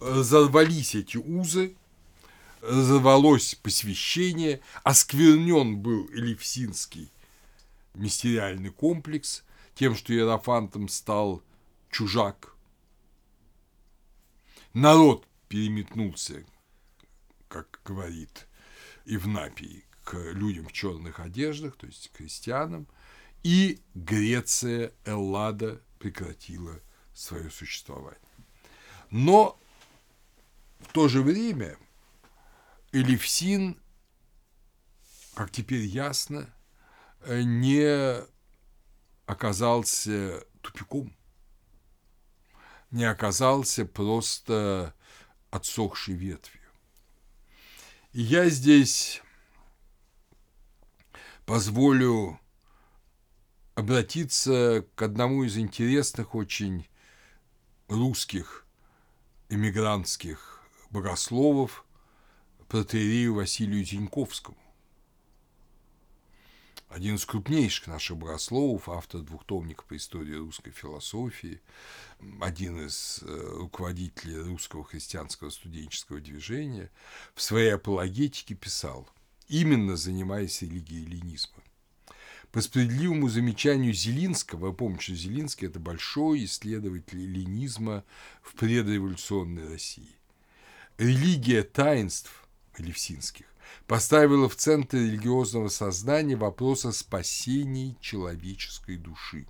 разорвались эти узы, разорвалось посвящение, осквернен был Элевсинский мистериальный комплекс тем, что Иерофантом стал чужак. Народ переметнулся, как говорит Ивнапий, к людям в черных одеждах, то есть к крестьянам, и Греция, Эллада прекратила свое существование. Но в то же время Элевсин, как теперь ясно, не оказался тупиком, не оказался просто отсохшей ветвью. И я здесь позволю обратиться к одному из интересных очень русских эмигрантских богословов, протерею Василию Тиньковскому. Один из крупнейших наших богословов, автор двухтомника по истории русской философии, один из э, руководителей русского христианского студенческого движения, в своей апологетике писал, именно занимаясь религией ленизма. По справедливому замечанию Зелинского, вы помните, что Зелинский – это большой исследователь ленизма в предреволюционной России. Религия таинств Левсинских поставила в центр религиозного сознания вопрос о спасении человеческой души.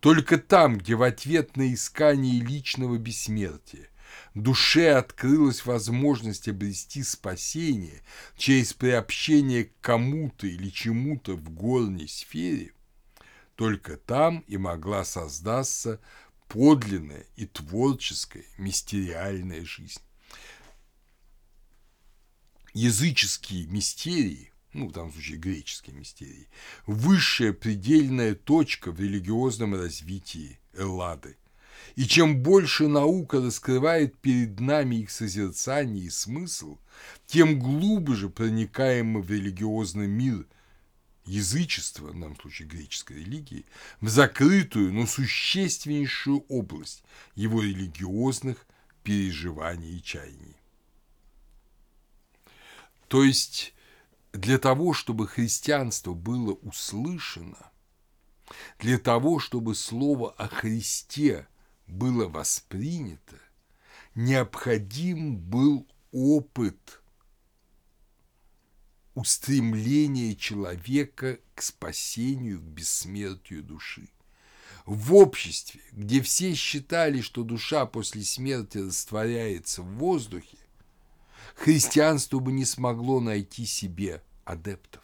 Только там, где в ответ на искание личного бессмертия душе открылась возможность обрести спасение через приобщение к кому-то или чему-то в горней сфере, только там и могла создаться подлинная и творческая мистериальная жизнь. Языческие мистерии, ну, в данном случае греческие мистерии, высшая предельная точка в религиозном развитии Эллады – и чем больше наука раскрывает перед нами их созерцание и смысл, тем глубже проникаем мы в религиозный мир язычества, в данном случае греческой религии, в закрытую, но существеннейшую область его религиозных переживаний и чаяний. То есть для того, чтобы христианство было услышано, для того, чтобы слово о Христе – было воспринято, необходим был опыт устремления человека к спасению, к бессмертию души. В обществе, где все считали, что душа после смерти растворяется в воздухе, христианство бы не смогло найти себе адептов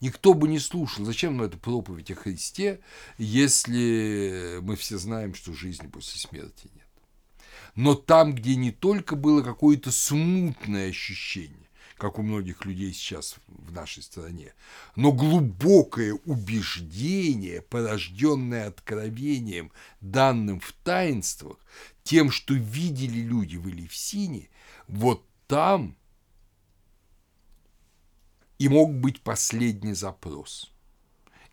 никто бы не слушал. Зачем нам эта проповедь о Христе, если мы все знаем, что жизни после смерти нет? Но там, где не только было какое-то смутное ощущение, как у многих людей сейчас в нашей стране, но глубокое убеждение, порожденное откровением, данным в таинствах, тем, что видели люди в Элевсине, вот там и мог быть последний запрос.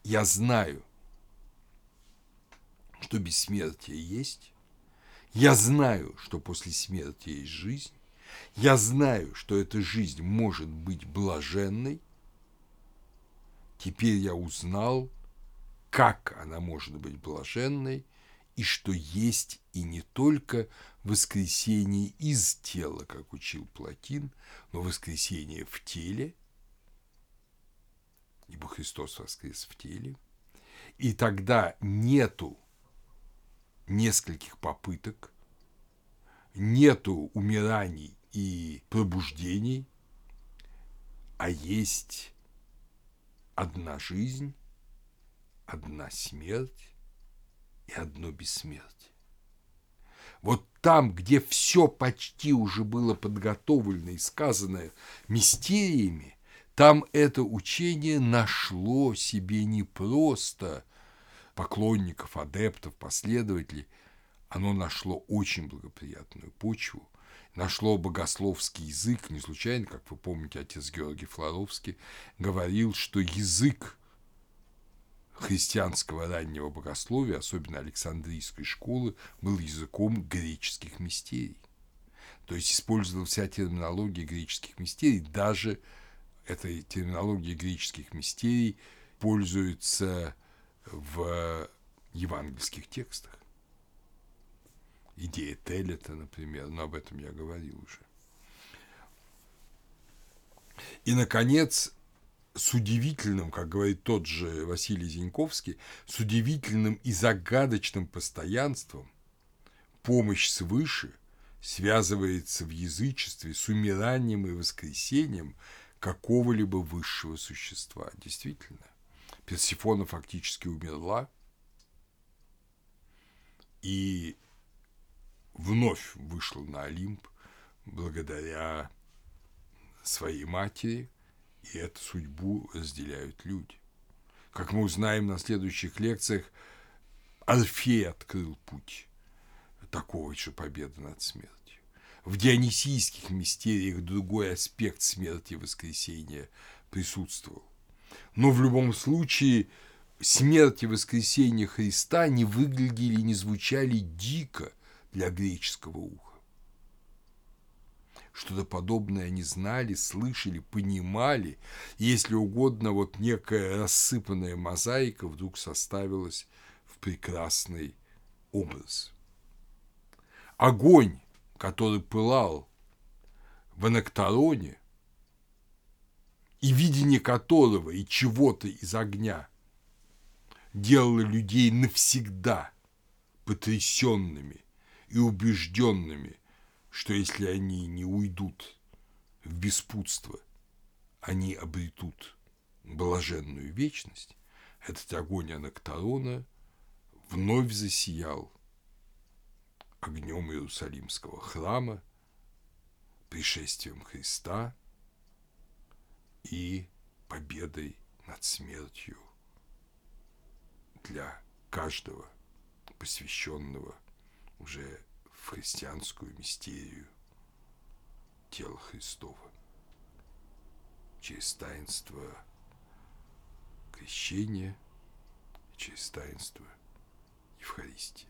Я знаю, что бессмертие есть, я знаю, что после смерти есть жизнь. Я знаю, что эта жизнь может быть блаженной. Теперь я узнал, как она может быть блаженной, и что есть и не только воскресение из тела, как учил Платин, но воскресение в теле, ибо Христос воскрес в теле, и тогда нету нескольких попыток, нету умираний и пробуждений, а есть одна жизнь, одна смерть и одно бессмертие. Вот там, где все почти уже было подготовлено и сказано мистериями, там это учение нашло себе не просто – поклонников, адептов, последователей, оно нашло очень благоприятную почву, нашло богословский язык, не случайно, как вы помните, отец Георгий Флоровский говорил, что язык христианского раннего богословия, особенно Александрийской школы, был языком греческих мистерий. То есть использовала вся терминология греческих мистерий, даже этой терминология греческих мистерий пользуется в евангельских текстах. Идея Телета, например, но об этом я говорил уже. И, наконец, с удивительным, как говорит тот же Василий Зиньковский, с удивительным и загадочным постоянством помощь свыше связывается в язычестве с умиранием и воскресением какого-либо высшего существа. Действительно. Персифона фактически умерла, и вновь вышла на Олимп благодаря своей матери, и эту судьбу разделяют люди. Как мы узнаем на следующих лекциях, Орфей открыл путь такого же победы над смертью. В дионисийских мистериях другой аспект смерти и воскресения присутствовал. Но в любом случае смерть и воскресение Христа не выглядели, не звучали дико для греческого уха. Что-то подобное они знали, слышали, понимали. Если угодно, вот некая рассыпанная мозаика вдруг составилась в прекрасный образ. Огонь, который пылал в Анактороне – и видение которого и чего-то из огня делало людей навсегда потрясенными и убежденными, что если они не уйдут в беспутство, они обретут блаженную вечность, этот огонь Анакторона вновь засиял огнем Иерусалимского храма, пришествием Христа – и победой над смертью для каждого посвященного уже в христианскую мистерию тела Христова через таинство крещения, через таинство Евхаристии.